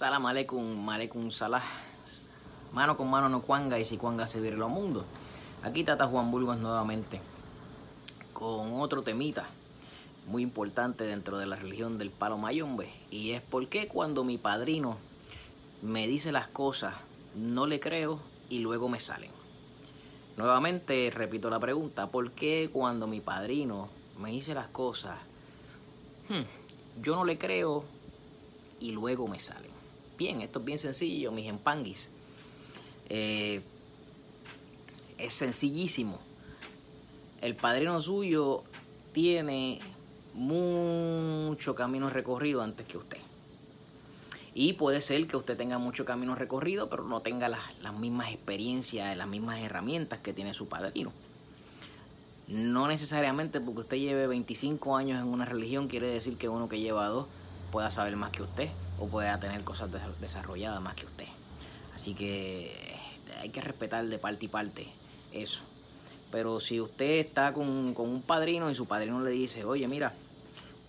Salam aleikum, aleikum salah. Mano con mano no cuanga y si cuanga se vire los mundos. Aquí Tata Juan Burgos nuevamente con otro temita muy importante dentro de la religión del palo mayombe. Y es porque cuando mi padrino me dice las cosas, no le creo y luego me salen. Nuevamente repito la pregunta, ¿por qué cuando mi padrino me dice las cosas, hmm, yo no le creo y luego me salen? Bien, esto es bien sencillo, mis empanguis. Eh, es sencillísimo. El padrino suyo tiene mucho camino recorrido antes que usted. Y puede ser que usted tenga mucho camino recorrido, pero no tenga las, las mismas experiencias, las mismas herramientas que tiene su padrino. No necesariamente porque usted lleve 25 años en una religión quiere decir que uno que lleva dos pueda saber más que usted o pueda tener cosas desarrolladas más que usted. Así que hay que respetar de parte y parte eso. Pero si usted está con, un padrino y su padrino le dice, oye, mira,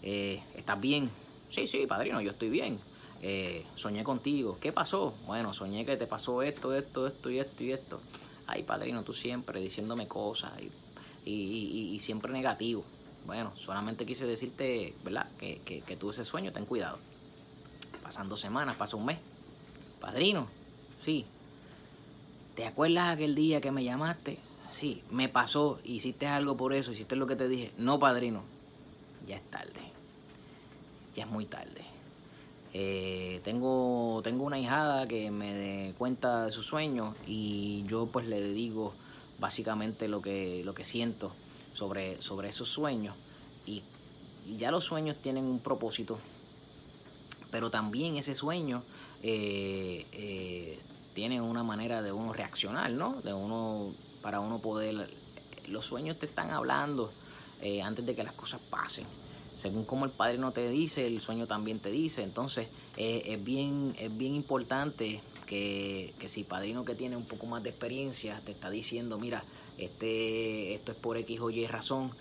eh, ¿estás bien? Sí, sí, padrino, yo estoy bien. Eh, soñé contigo. ¿Qué pasó? Bueno, soñé que te pasó esto, esto, esto y esto y esto. Ay, padrino, tú siempre diciéndome cosas y, siempre negativo. Bueno, solamente quise decirte, ¿verdad? Que, que, que tuve ese sueño, ten cuidado. Pasan dos semanas, pasa un mes. Padrino, sí. ¿Te acuerdas aquel día que me llamaste? Sí, me pasó, hiciste algo por eso, hiciste lo que te dije. No, padrino, ya es tarde. Ya es muy tarde. Eh, tengo, tengo una hijada que me de cuenta de sus sueños y yo pues le digo básicamente lo que, lo que siento sobre, sobre esos sueños. Y, ya los sueños tienen un propósito, pero también ese sueño eh, eh, tiene una manera de uno reaccionar, ¿no? De uno para uno poder... Los sueños te están hablando eh, antes de que las cosas pasen. Según como el padre no te dice, el sueño también te dice. Entonces eh, es, bien, es bien importante que, que si padrino que tiene un poco más de experiencia te está diciendo, mira, este, esto es por X o Y razón,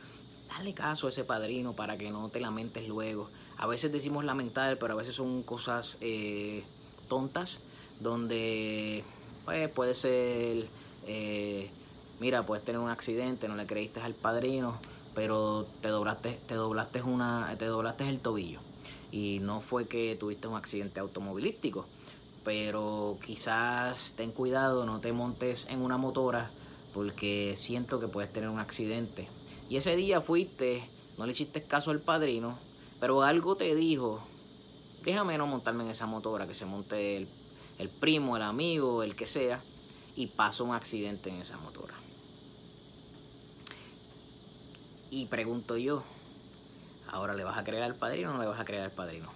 dale caso a ese padrino para que no te lamentes luego. A veces decimos lamentar, pero a veces son cosas eh, tontas, donde pues, puede ser mira, puedes tener un accidente, no le creíste al padrino, pero te doblaste, te doblaste una, te doblaste el tobillo. Y no fue que tuviste un accidente automovilístico, pero quizás ten cuidado, no te montes en una motora porque siento que puedes tener un accidente. Y ese día fuiste, no le hiciste caso al padrino, pero algo te dijo, déjame no montarme en esa motora, que se monte el, el primo, el amigo, el que sea, y pasó un accidente en esa motora. Y pregunto yo, ¿ahora le vas a creer al padrino o no le vas a creer al padrino?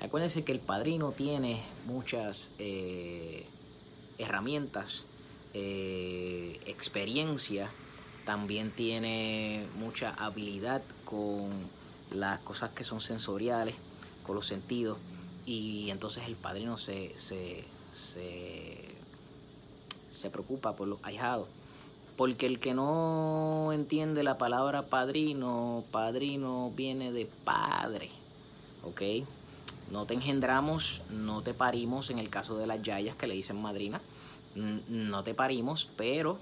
Acuérdense que el padrino tiene muchas eh, herramientas, eh, experiencia, también tiene mucha habilidad con las cosas que son sensoriales, con los sentidos, y entonces el padrino se, se, se, se preocupa por los ahijados porque el que no entiende la palabra padrino, padrino viene de padre. ¿Ok? No te engendramos, no te parimos, en el caso de las yayas que le dicen madrina, no te parimos, pero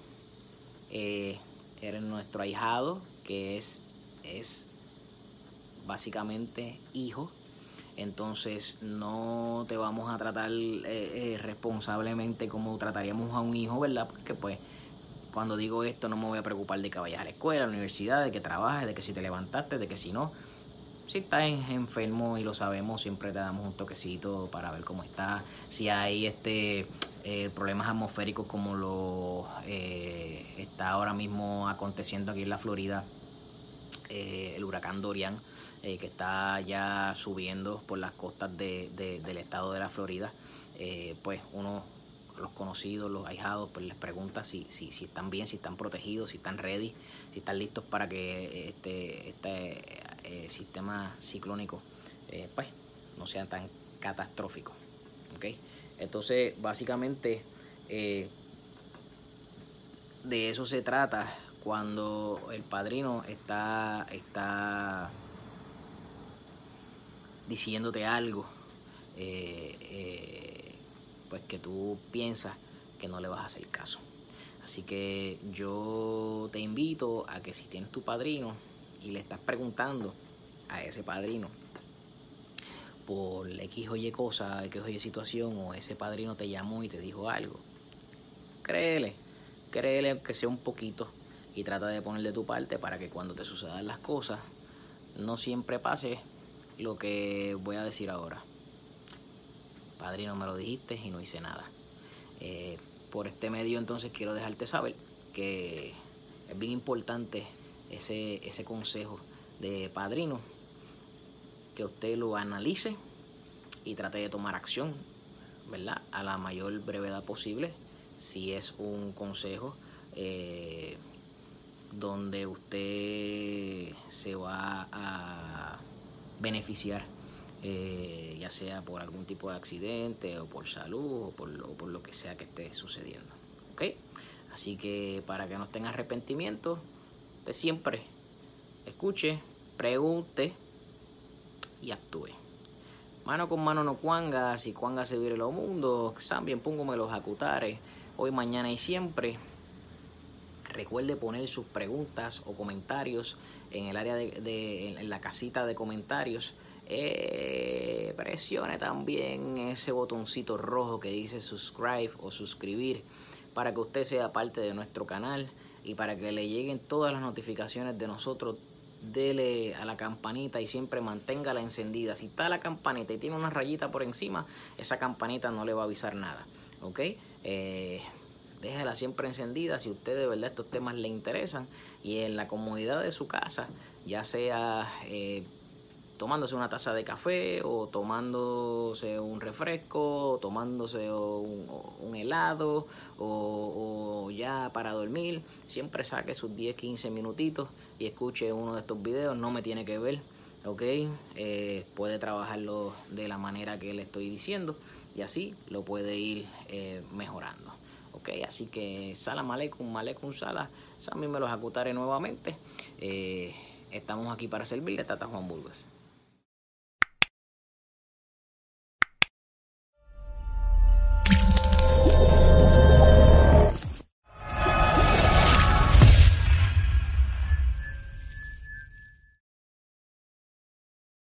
eh, eres nuestro ahijado, que es, es básicamente hijo. Entonces no te vamos a tratar eh, eh, responsablemente como trataríamos a un hijo, ¿verdad? Porque pues cuando digo esto no me voy a preocupar de que vayas a la escuela, a la universidad, de que trabajes, de que si te levantaste, de que si no. Si estás enfermo y lo sabemos, siempre te damos un toquecito para ver cómo estás. Si hay este eh, problemas atmosféricos como lo eh, está ahora mismo aconteciendo aquí en la Florida, eh, el huracán Dorian, que está ya subiendo por las costas del estado de la Florida, pues uno los conocidos, los ahijados, pues les pregunta si, si, si están bien, si están protegidos, si están ready, si están listos para que este, este sistema ciclónico pues no sea tan catastrófico. ¿okay? Entonces, básicamente, eh, de eso se trata cuando el padrino está, está diciéndote algo eh, eh, pues que tú piensas que no le vas a hacer caso. Así que yo te invito a que si tienes tu padrino y le estás preguntando a ese padrino por X o Y cosa, X o Y situación, o ese padrino te llamó y te dijo algo, créele, créele que sea un poquito y trata de poner de tu parte para que cuando te sucedan las cosas no siempre pase lo que voy a decir ahora. Padrino, me lo dijiste y no hice nada. Eh, por este medio entonces quiero dejarte saber que es bien importante ese, ese consejo de padrino, que usted lo analice y trate de tomar acción, ¿verdad? A la mayor brevedad posible, si es un consejo eh, donde usted se va a beneficiar, eh, ya sea por algún tipo de accidente o por salud o por, lo, que sea que esté sucediendo. ¿Ok? Así que para que no tenga arrepentimiento, usted siempre escuche, pregunte y actúe. Mano con mano no cuanga, si cuanga se vire lo mundo, también póngome los acutares, hoy, mañana y siempre. Recuerde poner sus preguntas o comentarios en el área de, la casita de comentarios. Eh, presione también ese botoncito rojo que dice subscribe o suscribir para que usted sea parte de nuestro canal y para que le lleguen todas las notificaciones de nosotros dele a la campanita y siempre manténgala encendida. Si está la campanita y tiene una rayita por encima, esa campanita no le va a avisar nada. ¿Ok? Eh, déjela siempre encendida si usted de verdad estos temas le interesan y en la comodidad de su casa, ya sea eh, tomándose una taza de café o tomándose un refresco, o tomándose un, helado o, ya para dormir, siempre saque sus 10, 15 minutitos y escuche uno de estos videos, no me tiene que ver, ok, eh, puede trabajarlo de la manera que le estoy diciendo y así lo puede ir eh, mejorando. Ok, así que salam aleikum, aleikum sala, me los acutaré nuevamente. Eh, estamos aquí para servirle, Tata Juan Burgos.